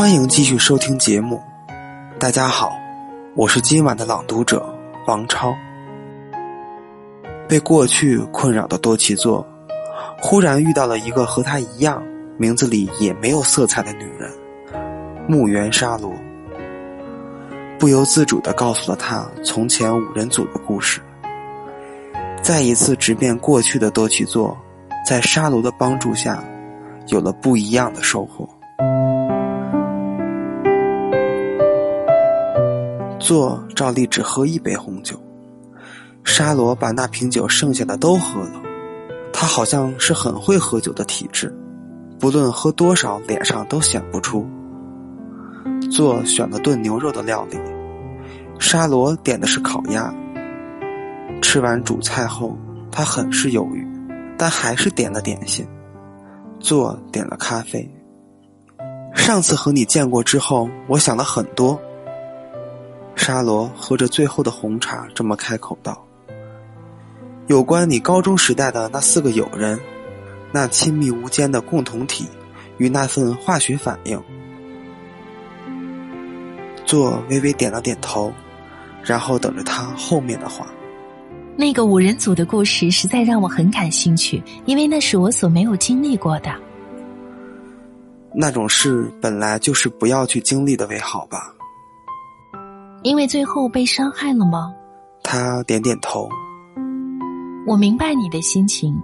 欢迎继续收听节目。大家好，我是今晚的朗读者王超。被过去困扰的多奇座，忽然遇到了一个和他一样，名字里也没有色彩的女人——木原沙罗。不由自主的告诉了他从前五人组的故事。再一次直面过去的多奇座，在沙罗的帮助下，有了不一样的收获。做照例只喝一杯红酒，沙罗把那瓶酒剩下的都喝了。他好像是很会喝酒的体质，不论喝多少，脸上都显不出。做选了炖牛肉的料理，沙罗点的是烤鸭。吃完主菜后，他很是犹豫，但还是点了点心。做点了咖啡。上次和你见过之后，我想了很多。沙罗喝着最后的红茶，这么开口道：“有关你高中时代的那四个友人，那亲密无间的共同体与那份化学反应。”做微微点了点头，然后等着他后面的话。那个五人组的故事实在让我很感兴趣，因为那是我所没有经历过的。那种事本来就是不要去经历的为好吧。因为最后被伤害了吗？他点点头。我明白你的心情，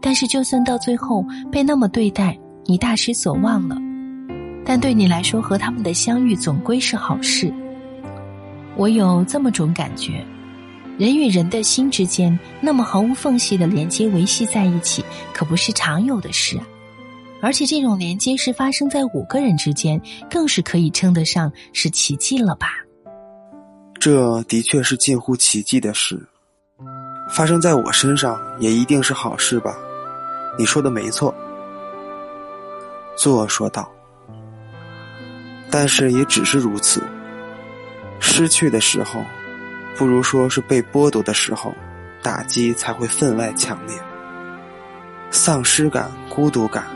但是就算到最后被那么对待，你大失所望了，但对你来说和他们的相遇总归是好事。我有这么种感觉，人与人的心之间那么毫无缝隙的连接维系在一起，可不是常有的事啊。而且这种连接是发生在五个人之间，更是可以称得上是奇迹了吧。这的确是近乎奇迹的事，发生在我身上也一定是好事吧？你说的没错，作说道。但是也只是如此。失去的时候，不如说是被剥夺的时候，打击才会分外强烈。丧失感、孤独感，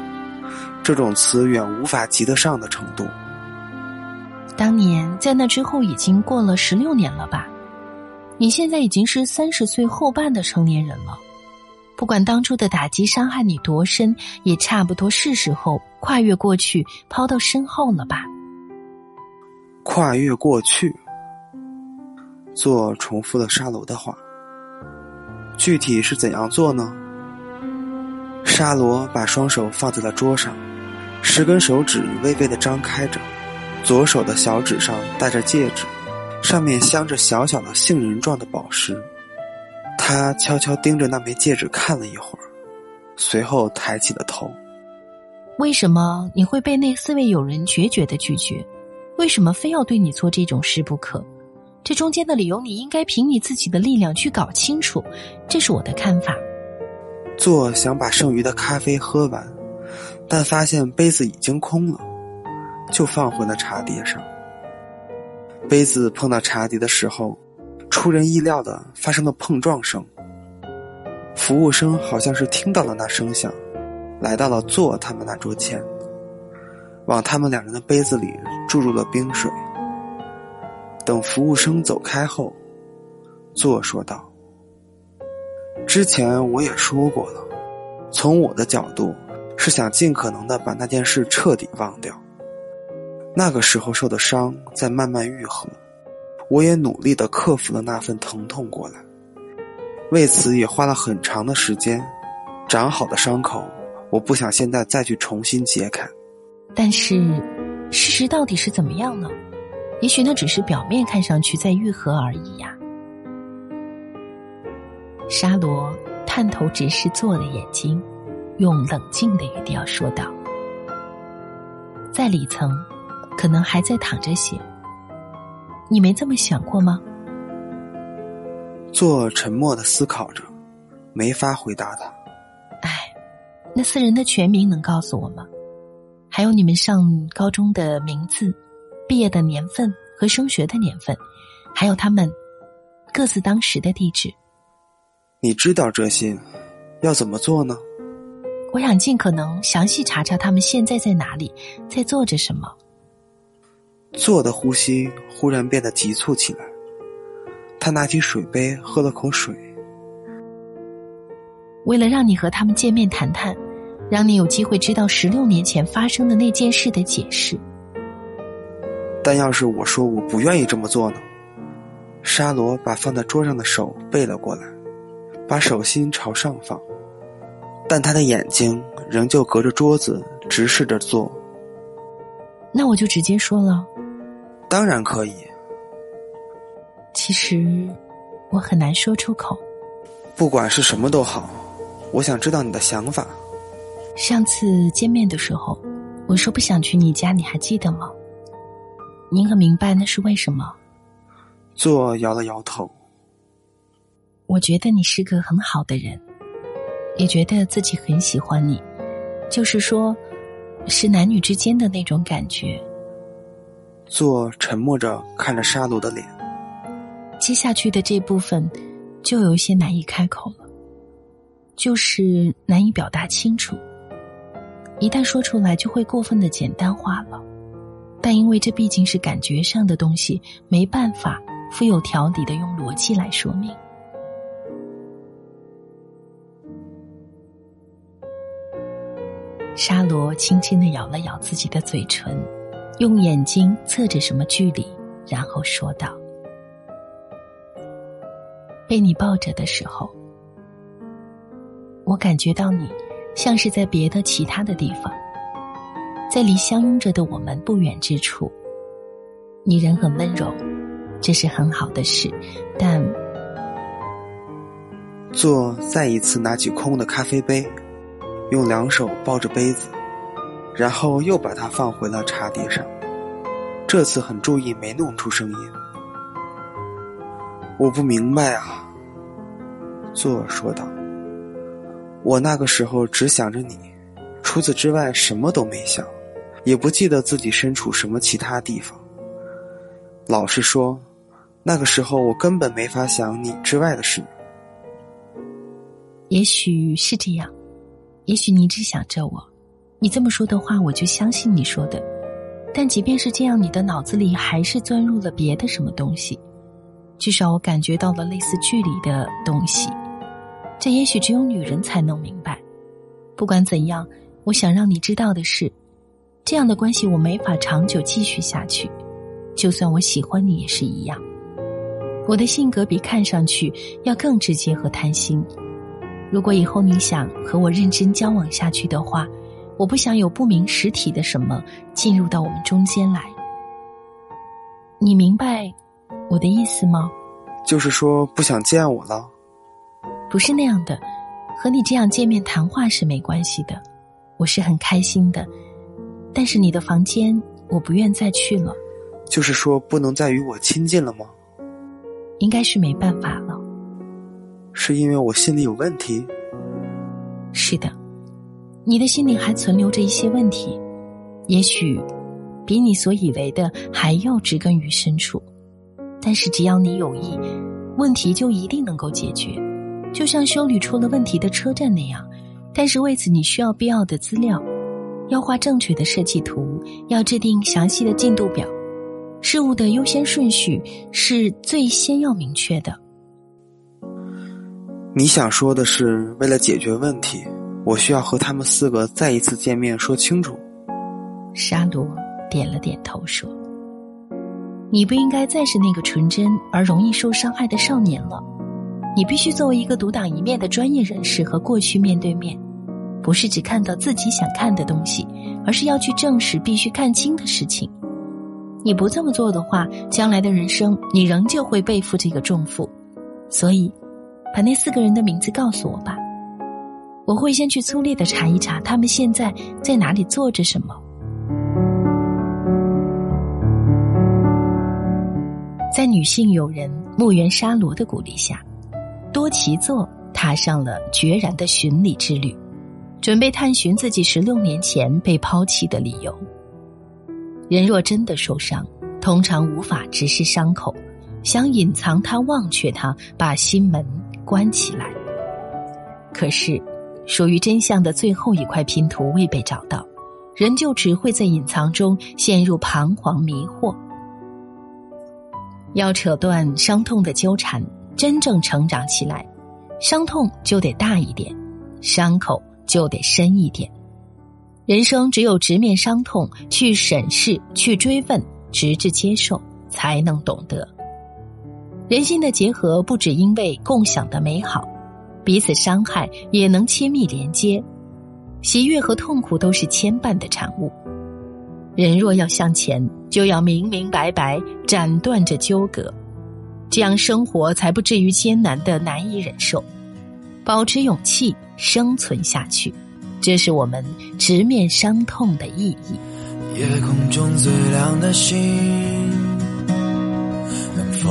这种词远无法及得上的程度。当年在那之后已经过了十六年了吧？你现在已经是三十岁后半的成年人了。不管当初的打击伤害你多深，也差不多是时候跨越过去，抛到身后了吧？跨越过去。做重复了沙罗的话。具体是怎样做呢？沙罗把双手放在了桌上，十根手指微微的张开着。左手的小指上戴着戒指，上面镶着小小的杏仁状的宝石。他悄悄盯着那枚戒指看了一会儿，随后抬起了头。为什么你会被那四位友人决绝的拒绝？为什么非要对你做这种事不可？这中间的理由，你应该凭你自己的力量去搞清楚。这是我的看法。做想把剩余的咖啡喝完，但发现杯子已经空了。就放回了茶碟上。杯子碰到茶碟的时候，出人意料的发生了碰撞声。服务生好像是听到了那声响，来到了坐他们那桌前，往他们两人的杯子里注入了冰水。等服务生走开后，坐说道：“之前我也说过了，从我的角度是想尽可能的把那件事彻底忘掉。”那个时候受的伤在慢慢愈合，我也努力的克服了那份疼痛过来，为此也花了很长的时间。长好的伤口，我不想现在再去重新揭开。但是，事实到底是怎么样呢？也许那只是表面看上去在愈合而已呀。沙罗探头直视做的眼睛，用冷静的语调说道：“在里层。”可能还在躺着写，你没这么想过吗？做沉默的思考着，没法回答他。哎，那四人的全名能告诉我吗？还有你们上高中的名字、毕业的年份和升学的年份，还有他们各自当时的地址。你知道这些，要怎么做呢？我想尽可能详细查查他们现在在哪里，在做着什么。做的呼吸忽然变得急促起来。他拿起水杯喝了口水。为了让你和他们见面谈谈，让你有机会知道十六年前发生的那件事的解释。但要是我说我不愿意这么做呢？沙罗把放在桌上的手背了过来，把手心朝上放，但他的眼睛仍旧隔着桌子直视着做。那我就直接说了。当然可以。其实，我很难说出口。不管是什么都好，我想知道你的想法。上次见面的时候，我说不想去你家，你还记得吗？你可明白那是为什么？做摇了摇头。我觉得你是个很好的人，也觉得自己很喜欢你，就是说，是男女之间的那种感觉。做沉默着看着沙罗的脸。接下去的这部分，就有些难以开口了，就是难以表达清楚。一旦说出来，就会过分的简单化了。但因为这毕竟是感觉上的东西，没办法富有条理的用逻辑来说明。沙罗轻轻的咬了咬自己的嘴唇，用眼睛测着什么距离，然后说道。被你抱着的时候，我感觉到你像是在别的其他的地方，在离相拥着的我们不远之处。你人很温柔，这是很好的事，但做再一次拿起空的咖啡杯，用两手抱着杯子，然后又把它放回了茶碟上。这次很注意没弄出声音。我不明白啊，作说道。我那个时候只想着你，除此之外什么都没想，也不记得自己身处什么其他地方。老实说，那个时候我根本没法想你之外的事。也许是这样，也许你只想着我。你这么说的话，我就相信你说的。但即便是这样，你的脑子里还是钻入了别的什么东西。至少我感觉到了类似距离的东西，这也许只有女人才能明白。不管怎样，我想让你知道的是，这样的关系我没法长久继续下去。就算我喜欢你也是一样。我的性格比看上去要更直接和贪心。如果以后你想和我认真交往下去的话，我不想有不明实体的什么进入到我们中间来。你明白？我的意思吗？就是说不想见我了。不是那样的，和你这样见面谈话是没关系的。我是很开心的，但是你的房间我不愿再去了。就是说不能再与我亲近了吗？应该是没办法了。是因为我心里有问题？是的，你的心里还存留着一些问题，也许比你所以为的还要植根于深处。但是只要你有意，问题就一定能够解决，就像修理出了问题的车站那样。但是为此你需要必要的资料，要画正确的设计图，要制定详细的进度表，事物的优先顺序是最先要明确的。你想说的是，为了解决问题，我需要和他们四个再一次见面说清楚。沙罗点了点头说。你不应该再是那个纯真而容易受伤害的少年了，你必须作为一个独当一面的专业人士和过去面对面，不是只看到自己想看的东西，而是要去证实必须看清的事情。你不这么做的话，将来的人生你仍旧会背负这个重负。所以，把那四个人的名字告诉我吧，我会先去粗略的查一查他们现在在哪里做着什么。在女性友人木原沙罗的鼓励下，多奇作踏上了决然的寻礼之旅，准备探寻自己十六年前被抛弃的理由。人若真的受伤，通常无法直视伤口，想隐藏它、忘却它，把心门关起来。可是，属于真相的最后一块拼图未被找到，人就只会在隐藏中陷入彷徨迷惑。要扯断伤痛的纠缠，真正成长起来，伤痛就得大一点，伤口就得深一点。人生只有直面伤痛，去审视，去追问，直至接受，才能懂得。人心的结合不只因为共享的美好，彼此伤害也能亲密连接。喜悦和痛苦都是牵绊的产物。人若要向前，就要明明白白斩断这纠葛，这样生活才不至于艰难的难以忍受。保持勇气，生存下去，这是我们直面伤痛的意义。夜空中最亮的星，能否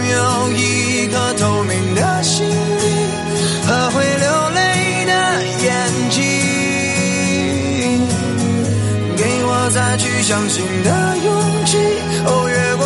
再去相信的勇气。哦，越过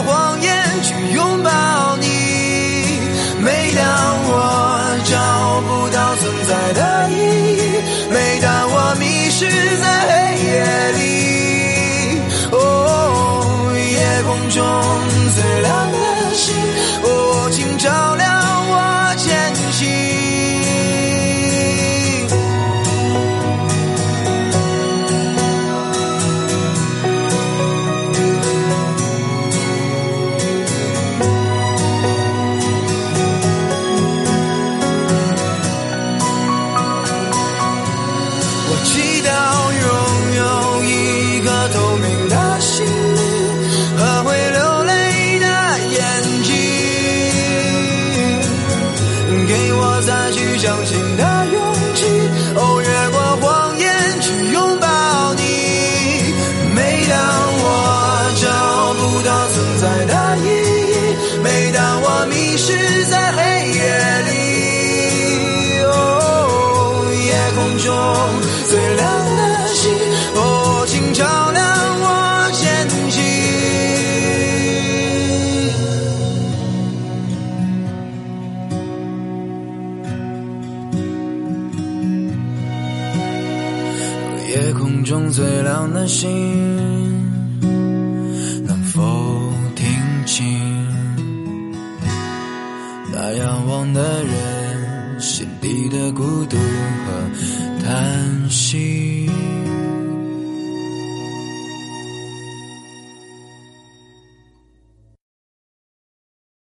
夜空中最亮的星，